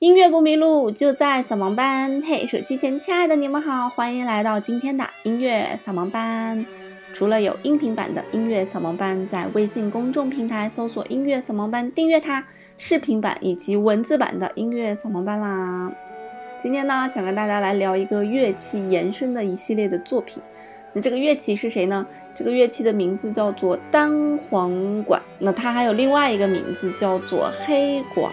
音乐不迷路，就在扫盲班。嘿，手机前亲爱的你们好，欢迎来到今天的音乐扫盲班。除了有音频版的音乐扫盲班，在微信公众平台搜索“音乐扫盲班”，订阅它；视频版以及文字版的音乐扫盲班啦。今天呢，想跟大家来聊一个乐器延伸的一系列的作品。那这个乐器是谁呢？这个乐器的名字叫做单簧管。那它还有另外一个名字叫做黑管。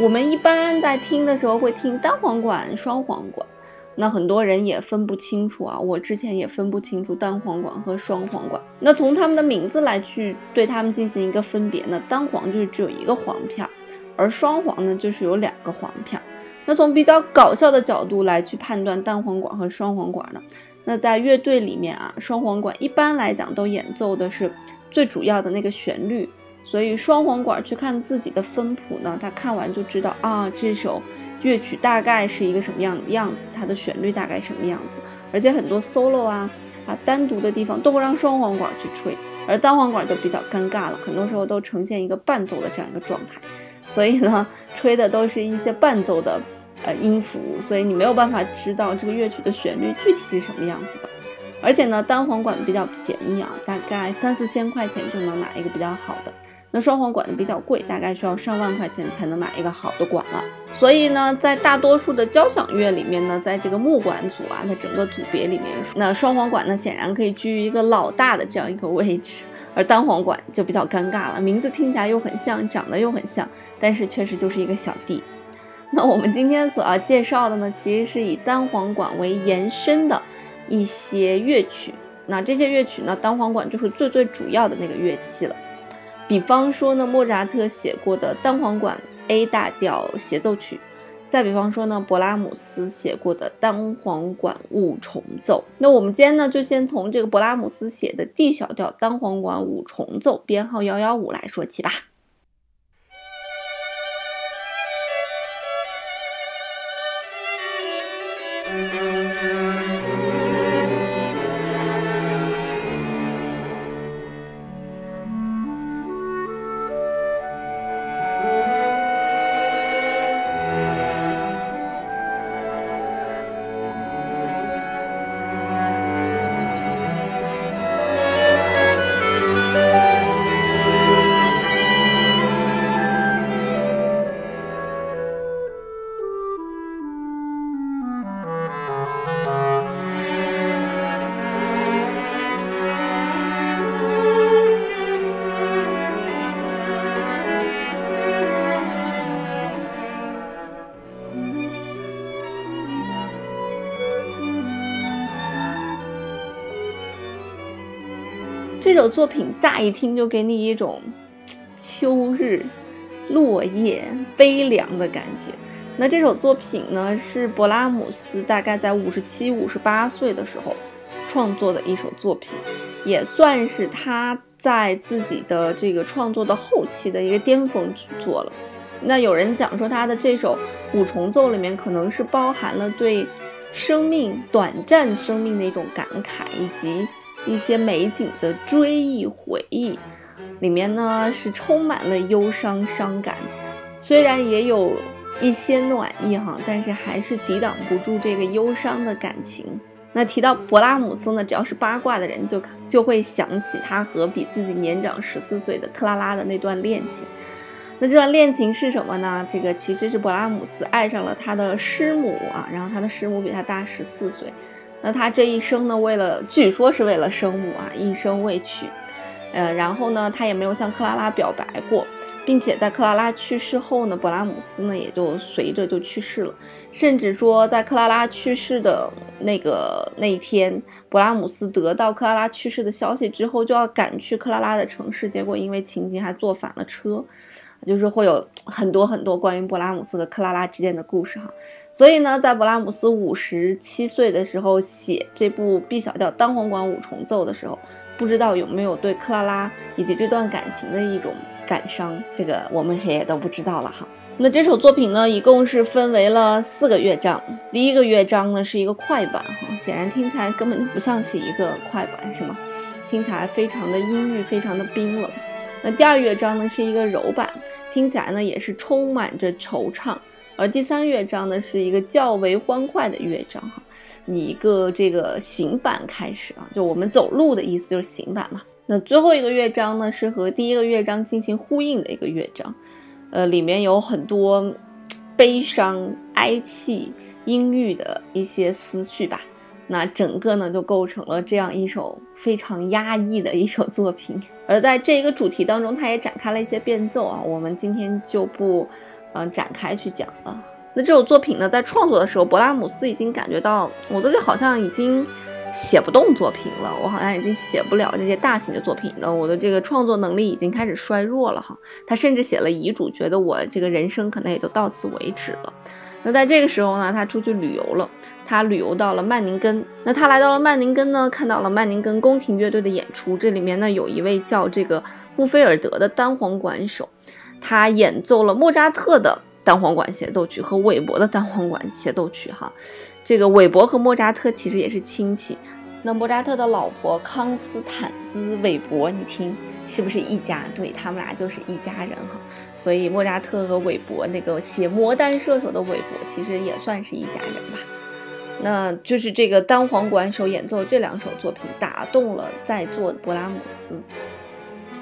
我们一般在听的时候会听单簧管、双簧管，那很多人也分不清楚啊。我之前也分不清楚单簧管和双簧管。那从他们的名字来去对他们进行一个分别呢？单簧就是只有一个簧片，而双簧呢就是有两个簧片。那从比较搞笑的角度来去判断单簧管和双簧管呢？那在乐队里面啊，双簧管一般来讲都演奏的是最主要的那个旋律。所以双簧管去看自己的分谱呢，他看完就知道啊，这首乐曲大概是一个什么样的样子，它的旋律大概什么样子。而且很多 solo 啊啊单独的地方都会让双簧管去吹，而单簧管就比较尴尬了，很多时候都呈现一个伴奏的这样一个状态。所以呢，吹的都是一些伴奏的呃音符，所以你没有办法知道这个乐曲的旋律具体是什么样子的。而且呢，单簧管比较便宜啊，大概三四千块钱就能买一个比较好的。那双簧管的比较贵，大概需要上万块钱才能买一个好的管了。所以呢，在大多数的交响乐里面呢，在这个木管组啊，在整个组别里面，那双簧管呢显然可以居于一个老大的这样一个位置，而单簧管就比较尴尬了，名字听起来又很像，长得又很像，但是确实就是一个小弟。那我们今天所要介绍的呢，其实是以单簧管为延伸的一些乐曲。那这些乐曲呢，单簧管就是最最主要的那个乐器了。比方说呢，莫扎特写过的单簧管 A 大调协奏曲，再比方说呢，勃拉姆斯写过的单簧管五重奏。那我们今天呢，就先从这个勃拉姆斯写的 D 小调单簧管五重奏编号幺幺五来说起吧。首作品乍一听就给你一种秋日落叶悲凉的感觉。那这首作品呢，是勃拉姆斯大概在五十七、五十八岁的时候创作的一首作品，也算是他在自己的这个创作的后期的一个巅峰之作了。那有人讲说，他的这首五重奏里面可能是包含了对生命短暂生命的一种感慨，以及。一些美景的追忆回忆，里面呢是充满了忧伤伤感，虽然也有一些暖意哈，但是还是抵挡不住这个忧伤的感情。那提到勃拉姆斯呢，只要是八卦的人就就会想起他和比自己年长十四岁的克拉拉的那段恋情。那这段恋情是什么呢？这个其实是勃拉姆斯爱上了他的师母啊，然后他的师母比他大十四岁。那他这一生呢，为了据说是为了生母啊，一生未娶，呃，然后呢，他也没有向克拉拉表白过，并且在克拉拉去世后呢，勃拉姆斯呢也就随着就去世了，甚至说在克拉拉去世的那个那一天，勃拉姆斯得到克拉拉去世的消息之后，就要赶去克拉拉的城市，结果因为情急还坐反了车。就是会有很多很多关于勃拉姆斯和克拉拉之间的故事哈，所以呢，在勃拉姆斯五十七岁的时候写这部 B 小调单簧管五重奏的时候，不知道有没有对克拉拉以及这段感情的一种感伤，这个我们谁也都不知道了哈。那这首作品呢，一共是分为了四个乐章，第一个乐章呢是一个快板哈，显然听起来根本就不像是一个快板，是吗？听起来非常的阴郁，非常的冰冷。那第二乐章呢是一个柔板。听起来呢也是充满着惆怅，而第三乐章呢是一个较为欢快的乐章哈，以一个这个行板开始啊，就我们走路的意思就是行板嘛。那最后一个乐章呢是和第一个乐章进行呼应的一个乐章，呃，里面有很多悲伤、哀戚、阴郁的一些思绪吧。那整个呢就构成了这样一首非常压抑的一首作品。而在这一个主题当中，它也展开了一些变奏啊，我们今天就不。嗯，展开去讲了。那这首作品呢，在创作的时候，勃拉姆斯已经感觉到我自己好像已经写不动作品了，我好像已经写不了这些大型的作品了，我的这个创作能力已经开始衰弱了哈。他甚至写了遗嘱，觉得我这个人生可能也就到此为止了。那在这个时候呢，他出去旅游了，他旅游到了曼宁根。那他来到了曼宁根呢，看到了曼宁根宫廷乐队的演出，这里面呢有一位叫这个穆菲尔德的单簧管手。他演奏了莫扎特的单簧管协奏曲和韦伯的单簧管协奏曲，哈，这个韦伯和莫扎特其实也是亲戚。那莫扎特的老婆康斯坦兹·韦伯，你听是不是一家？对他们俩就是一家人，哈。所以莫扎特和韦伯那个写《魔弹射手》的韦伯，其实也算是一家人吧。那就是这个单簧管手演奏这两首作品，打动了在座的勃拉姆斯。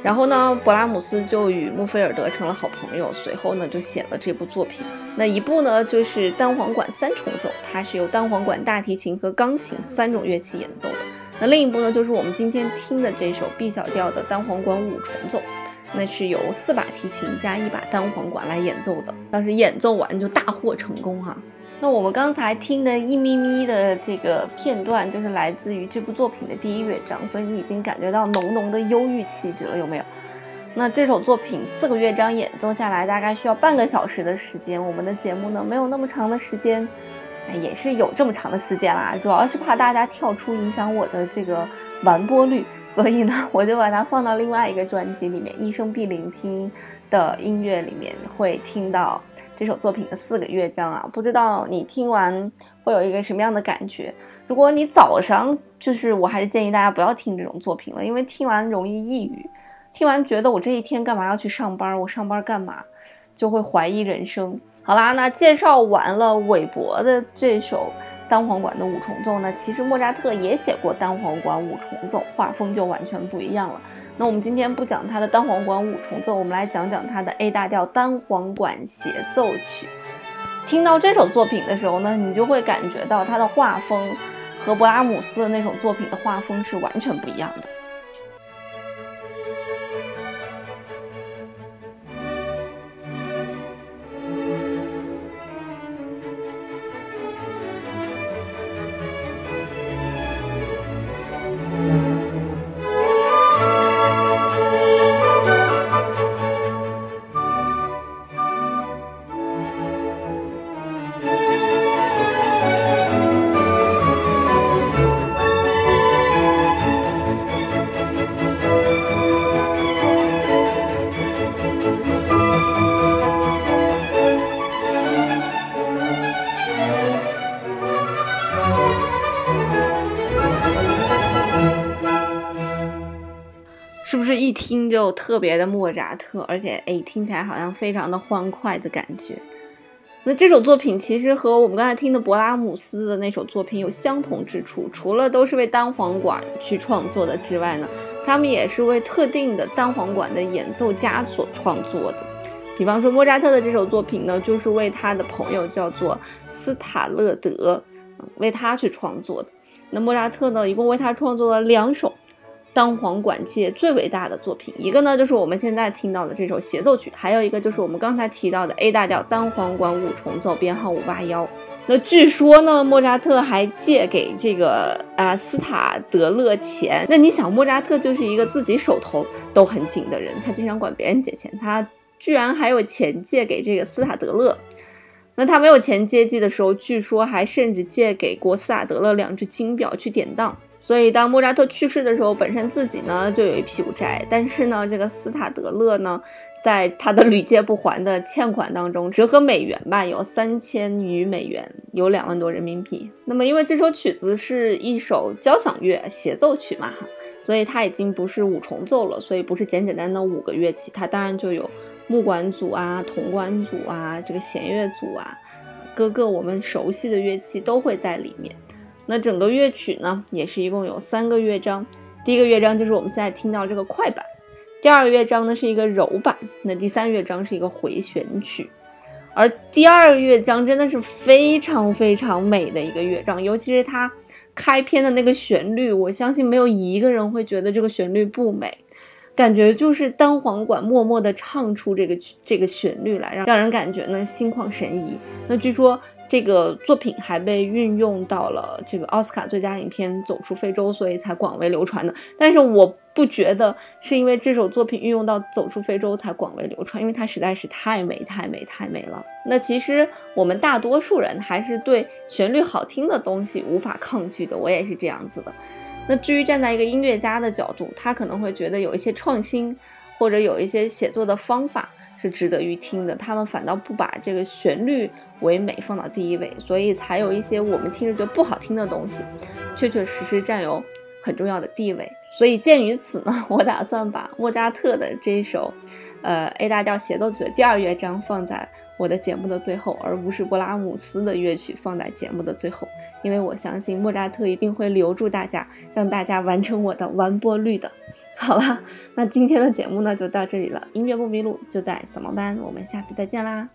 然后呢，勃拉姆斯就与穆菲尔德成了好朋友。随后呢，就写了这部作品。那一部呢，就是单簧管三重奏，它是由单簧管、大提琴和钢琴三种乐器演奏的。那另一部呢，就是我们今天听的这首 B 小调的单簧管五重奏，那是由四把提琴加一把单簧管来演奏的。当时演奏完就大获成功哈。那我们刚才听的一咪咪的这个片段，就是来自于这部作品的第一乐章，所以你已经感觉到浓浓的忧郁气质了，有没有？那这首作品四个乐章演奏下来，大概需要半个小时的时间。我们的节目呢，没有那么长的时间，也是有这么长的时间啦，主要是怕大家跳出，影响我的这个完播率，所以呢，我就把它放到另外一个专辑里面，一生必聆听的音乐里面会听到。这首作品的四个乐章啊，不知道你听完会有一个什么样的感觉？如果你早上就是，我还是建议大家不要听这种作品了，因为听完容易抑郁，听完觉得我这一天干嘛要去上班？我上班干嘛？就会怀疑人生。好啦，那介绍完了韦伯的这首单簧管的五重奏呢，其实莫扎特也写过单簧管五重奏，画风就完全不一样了。那我们今天不讲他的单簧管五重奏，我们来讲讲他的 A 大调单簧管协奏曲。听到这首作品的时候呢，你就会感觉到他的画风和勃拉姆斯的那首作品的画风是完全不一样的。一听就特别的莫扎特，而且哎，听起来好像非常的欢快的感觉。那这首作品其实和我们刚才听的勃拉姆斯的那首作品有相同之处，除了都是为单簧管去创作的之外呢，他们也是为特定的单簧管的演奏家所创作的。比方说莫扎特的这首作品呢，就是为他的朋友叫做斯塔勒德，为他去创作的。那莫扎特呢，一共为他创作了两首。单簧管界最伟大的作品，一个呢就是我们现在听到的这首协奏曲，还有一个就是我们刚才提到的 A 大调单簧管五重奏编号五八幺。那据说呢，莫扎特还借给这个啊斯塔德勒钱。那你想，莫扎特就是一个自己手头都很紧的人，他经常管别人借钱，他居然还有钱借给这个斯塔德勒。那他没有钱接济的时候，据说还甚至借给过斯塔德勒两只金表去典当。所以，当莫扎特去世的时候，本身自己呢就有一屁股债，但是呢，这个斯塔德勒呢，在他的屡借不还的欠款当中，折合美元吧，有三千余美元，有两万多人民币。那么，因为这首曲子是一首交响乐协奏曲嘛，所以它已经不是五重奏了，所以不是简简单的五个乐器，它当然就有木管组啊、铜管组啊、这个弦乐组啊。各个我们熟悉的乐器都会在里面。那整个乐曲呢，也是一共有三个乐章。第一个乐章就是我们现在听到这个快板，第二个乐章呢是一个柔板，那第三乐章是一个回旋曲。而第二个乐章真的是非常非常美的一个乐章，尤其是它开篇的那个旋律，我相信没有一个人会觉得这个旋律不美。感觉就是单簧管默默地唱出这个这个旋律来，让让人感觉呢心旷神怡。那据说这个作品还被运用到了这个奥斯卡最佳影片《走出非洲》，所以才广为流传的。但是我不觉得是因为这首作品运用到《走出非洲》才广为流传，因为它实在是太美太美太美了。那其实我们大多数人还是对旋律好听的东西无法抗拒的，我也是这样子的。那至于站在一个音乐家的角度，他可能会觉得有一些创新，或者有一些写作的方法是值得于听的。他们反倒不把这个旋律为美放到第一位，所以才有一些我们听着觉得不好听的东西，确确实实占有很重要的地位。所以鉴于此呢，我打算把莫扎特的这一首，呃 A 大调协奏曲的第二乐章放在。我的节目的最后，而不是勃拉姆斯的乐曲放在节目的最后，因为我相信莫扎特一定会留住大家，让大家完成我的完播率的。好了，那今天的节目呢就到这里了，音乐不迷路就在扫盲班，我们下次再见啦。